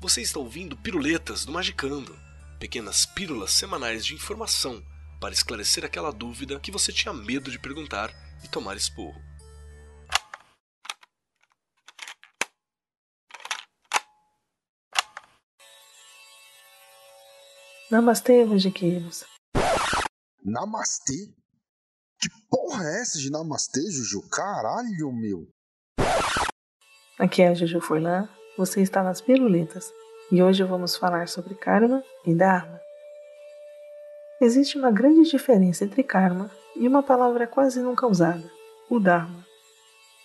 Você está ouvindo Piruletas do Magicando, pequenas pílulas semanais de informação para esclarecer aquela dúvida que você tinha medo de perguntar e tomar esporro. Namastê, Rogiqueiros. Namastê? Que porra é essa de namastê, Juju? Caralho, meu. Aqui é a Juju Furlan, você está nas Piruletas e hoje vamos falar sobre Karma e Dharma. Existe uma grande diferença entre Karma e uma palavra quase nunca usada, o Dharma.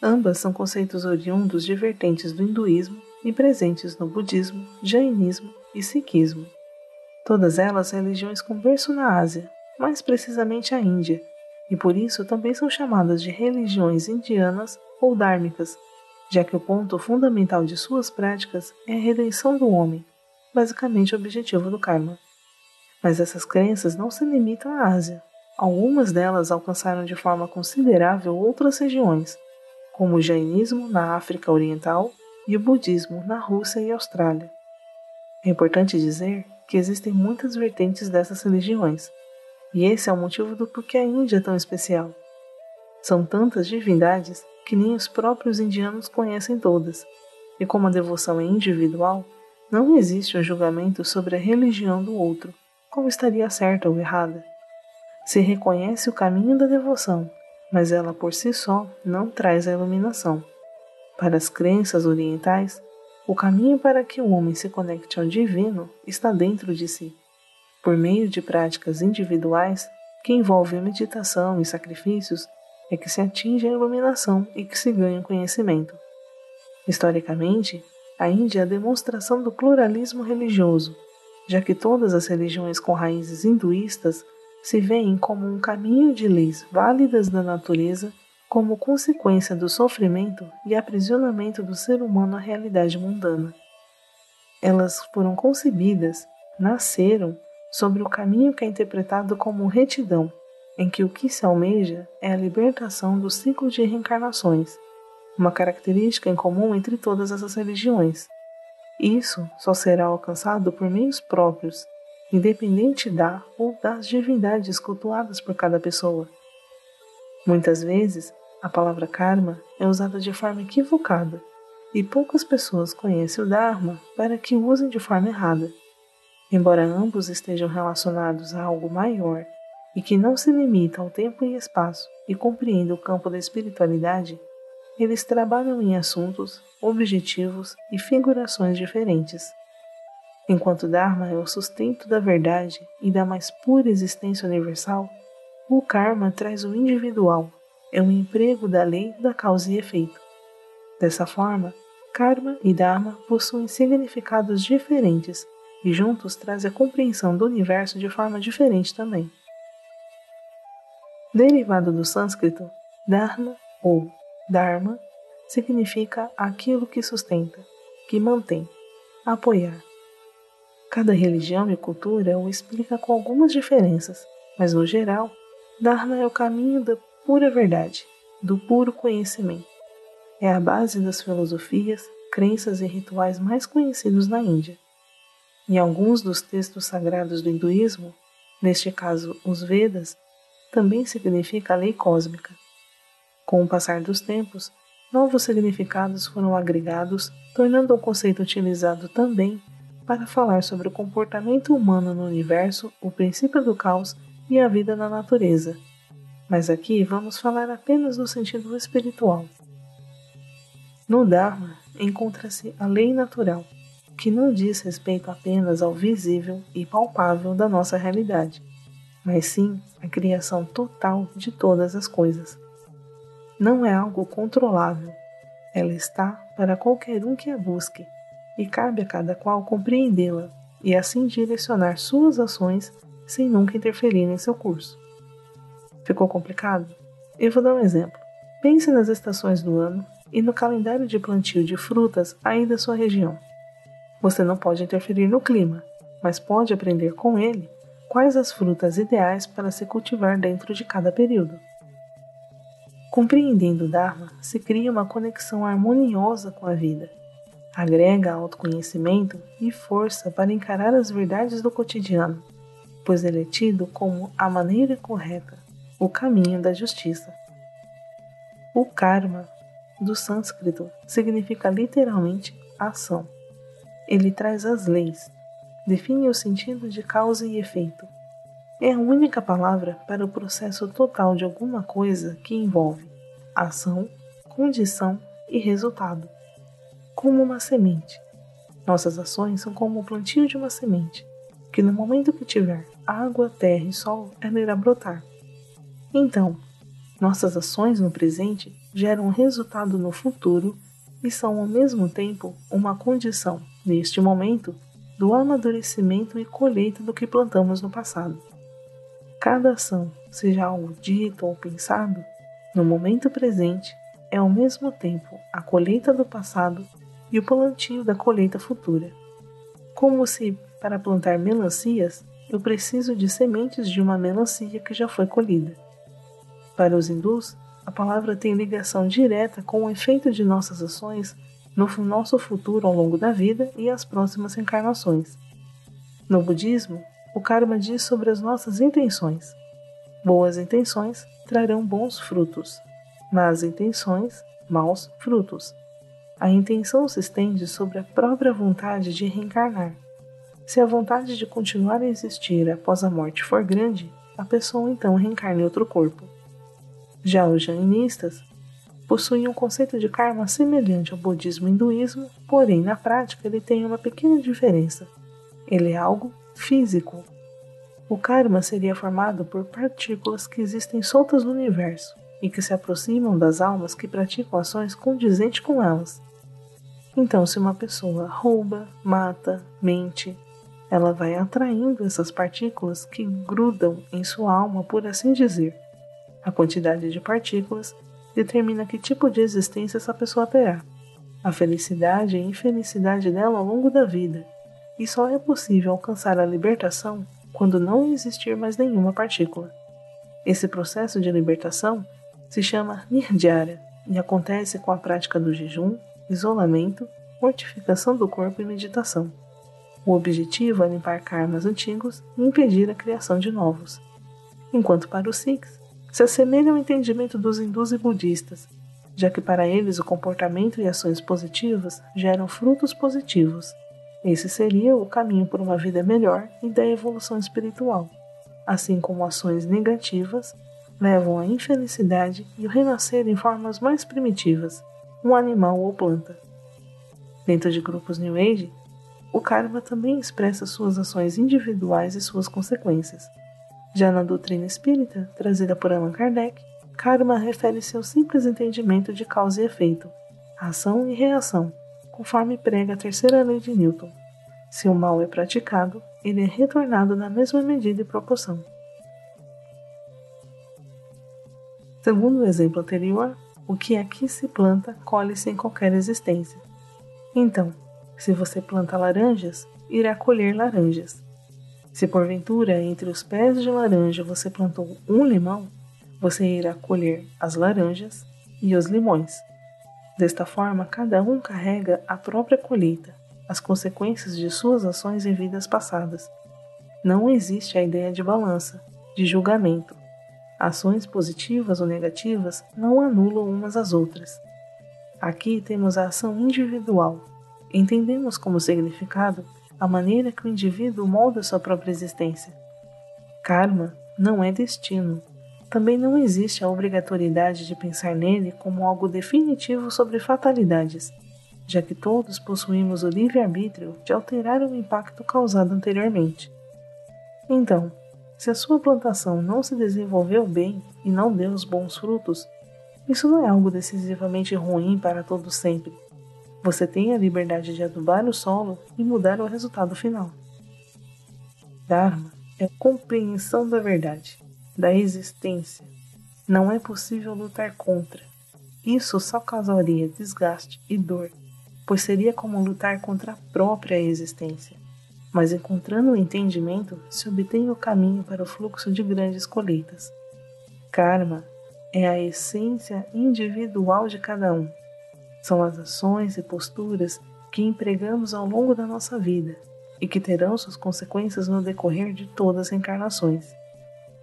Ambas são conceitos oriundos de vertentes do hinduísmo e presentes no budismo, jainismo e sikhismo. Todas elas religiões com berço na Ásia, mais precisamente a Índia, e por isso também são chamadas de religiões indianas ou dármicas, já que o ponto fundamental de suas práticas é a redenção do homem, basicamente o objetivo do karma. Mas essas crenças não se limitam à Ásia. Algumas delas alcançaram de forma considerável outras regiões, como o jainismo na África Oriental e o budismo na Rússia e Austrália. É importante dizer que existem muitas vertentes dessas religiões, e esse é o motivo do porquê a Índia é tão especial. São tantas divindades que nem os próprios indianos conhecem todas, e como a devoção é individual, não existe um julgamento sobre a religião do outro, como estaria certa ou errada. Se reconhece o caminho da devoção, mas ela por si só não traz a iluminação. Para as crenças orientais, o caminho para que o homem se conecte ao divino está dentro de si por meio de práticas individuais que envolvem meditação e sacrifícios, é que se atinge a iluminação e que se ganha conhecimento. Historicamente, a Índia é a demonstração do pluralismo religioso, já que todas as religiões com raízes hinduístas se veem como um caminho de leis válidas da natureza como consequência do sofrimento e aprisionamento do ser humano à realidade mundana. Elas foram concebidas, nasceram sobre o caminho que é interpretado como retidão, em que o que se almeja é a libertação do ciclo de reencarnações, uma característica em comum entre todas essas religiões. Isso só será alcançado por meios próprios, independente da ou das divindades cultuadas por cada pessoa. Muitas vezes, a palavra karma é usada de forma equivocada e poucas pessoas conhecem o Dharma para que usem de forma errada. Embora ambos estejam relacionados a algo maior e que não se limita ao tempo e espaço e compreenda o campo da espiritualidade, eles trabalham em assuntos, objetivos e figurações diferentes. Enquanto Dharma é o sustento da verdade e da mais pura existência universal, o Karma traz o individual, é o emprego da lei da causa e efeito. Dessa forma, Karma e Dharma possuem significados diferentes e juntos trazem a compreensão do universo de forma diferente também. Derivado do sânscrito, Dharma ou Dharma significa aquilo que sustenta, que mantém, apoiar. Cada religião e cultura o explica com algumas diferenças, mas no geral, Dharma é o caminho da pura verdade, do puro conhecimento. É a base das filosofias, crenças e rituais mais conhecidos na Índia. Em alguns dos textos sagrados do hinduísmo, neste caso os Vedas, também significa a lei cósmica. Com o passar dos tempos, novos significados foram agregados, tornando o conceito utilizado também para falar sobre o comportamento humano no universo, o princípio do caos e a vida na natureza. Mas aqui vamos falar apenas no sentido espiritual. No Dharma encontra-se a lei natural, que não diz respeito apenas ao visível e palpável da nossa realidade, mas sim a criação total de todas as coisas. Não é algo controlável, ela está para qualquer um que a busque, e cabe a cada qual compreendê-la e assim direcionar suas ações sem nunca interferir em seu curso. Ficou complicado? Eu vou dar um exemplo. Pense nas estações do ano e no calendário de plantio de frutas aí da sua região. Você não pode interferir no clima, mas pode aprender com ele quais as frutas ideais para se cultivar dentro de cada período. Compreendendo o Dharma, se cria uma conexão harmoniosa com a vida. Agrega autoconhecimento e força para encarar as verdades do cotidiano, pois ele é tido como a maneira correta, o caminho da justiça. O karma, do sânscrito, significa literalmente ação. Ele traz as leis, define o sentido de causa e efeito. É a única palavra para o processo total de alguma coisa que envolve ação, condição e resultado. Como uma semente. Nossas ações são como o plantio de uma semente, que no momento que tiver água, terra e sol, ela irá brotar. Então, nossas ações no presente geram resultado no futuro e são ao mesmo tempo uma condição, neste momento, do amadurecimento e colheita do que plantamos no passado. Cada ação, seja algo dito ou pensado, no momento presente, é ao mesmo tempo a colheita do passado e o plantio da colheita futura. Como se, para plantar melancias, eu preciso de sementes de uma melancia que já foi colhida. Para os hindus, a palavra tem ligação direta com o efeito de nossas ações no nosso futuro ao longo da vida e as próximas encarnações. No budismo, o karma diz sobre as nossas intenções. Boas intenções trarão bons frutos, más intenções, maus frutos. A intenção se estende sobre a própria vontade de reencarnar. Se a vontade de continuar a existir após a morte for grande, a pessoa então reencarna em outro corpo. Já os jainistas possuem um conceito de karma semelhante ao budismo e hinduísmo, porém na prática ele tem uma pequena diferença. Ele é algo físico. O karma seria formado por partículas que existem soltas no universo e que se aproximam das almas que praticam ações condizentes com elas. Então, se uma pessoa rouba, mata, mente, ela vai atraindo essas partículas que grudam em sua alma, por assim dizer. A quantidade de partículas determina que tipo de existência essa pessoa terá, a felicidade e infelicidade dela ao longo da vida, e só é possível alcançar a libertação quando não existir mais nenhuma partícula. Esse processo de libertação se chama Nirjara e acontece com a prática do jejum, isolamento, mortificação do corpo e meditação. O objetivo é limpar karmas antigos e impedir a criação de novos. Enquanto para os Sikhs, se assemelha ao entendimento dos hindus e budistas, já que para eles o comportamento e ações positivas geram frutos positivos. Esse seria o caminho por uma vida melhor e da evolução espiritual, assim como ações negativas levam à infelicidade e o renascer em formas mais primitivas, um animal ou planta. Dentro de grupos New Age, o karma também expressa suas ações individuais e suas consequências. Já na doutrina espírita, trazida por Allan Kardec, karma refere-se ao simples entendimento de causa e efeito, ação e reação, conforme prega a terceira lei de Newton. Se o mal é praticado, ele é retornado na mesma medida e proporção. Segundo o exemplo anterior, o que aqui se planta colhe-se em qualquer existência. Então, se você planta laranjas, irá colher laranjas. Se porventura entre os pés de laranja você plantou um limão, você irá colher as laranjas e os limões. Desta forma, cada um carrega a própria colheita, as consequências de suas ações em vidas passadas. Não existe a ideia de balança, de julgamento. Ações positivas ou negativas não anulam umas às outras. Aqui temos a ação individual. Entendemos como significado a maneira que o indivíduo molda sua própria existência. Karma não é destino. Também não existe a obrigatoriedade de pensar nele como algo definitivo sobre fatalidades, já que todos possuímos o livre-arbítrio de alterar o impacto causado anteriormente. Então, se a sua plantação não se desenvolveu bem e não deu os bons frutos, isso não é algo decisivamente ruim para todo sempre. Você tem a liberdade de adubar o solo e mudar o resultado final. Dharma é compreensão da verdade, da existência. Não é possível lutar contra. Isso só causaria desgaste e dor, pois seria como lutar contra a própria existência. Mas encontrando o entendimento, se obtém o caminho para o fluxo de grandes colheitas. Karma é a essência individual de cada um são as ações e posturas que empregamos ao longo da nossa vida e que terão suas consequências no decorrer de todas as encarnações,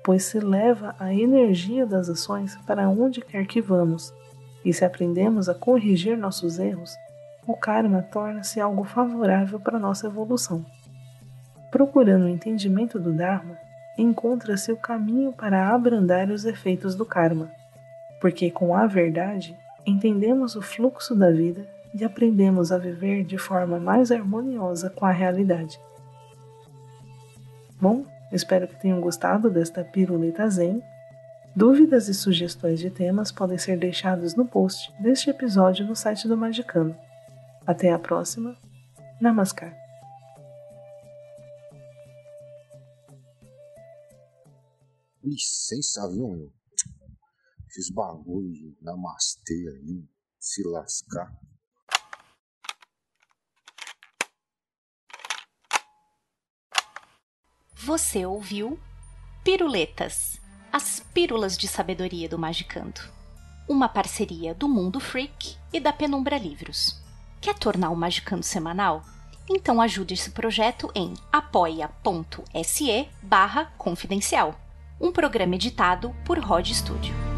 pois se leva a energia das ações para onde quer que vamos, e se aprendemos a corrigir nossos erros, o karma torna-se algo favorável para nossa evolução. Procurando o entendimento do Dharma, encontra-se o caminho para abrandar os efeitos do karma, porque com a verdade entendemos o fluxo da vida e aprendemos a viver de forma mais harmoniosa com a realidade. Bom, espero que tenham gostado desta piruleta zen. Dúvidas e sugestões de temas podem ser deixados no post deste episódio no site do Magicano. Até a próxima. Namaskar. Licença, viu, meu? Fiz bagulho de namastê aí, se lascar. Você ouviu Piruletas, as pílulas de sabedoria do Magicando. Uma parceria do Mundo Freak e da Penumbra Livros. Quer tornar o Magicando semanal? Então ajude esse projeto em apoia.se barra confidencial. Um programa editado por Rod Studio.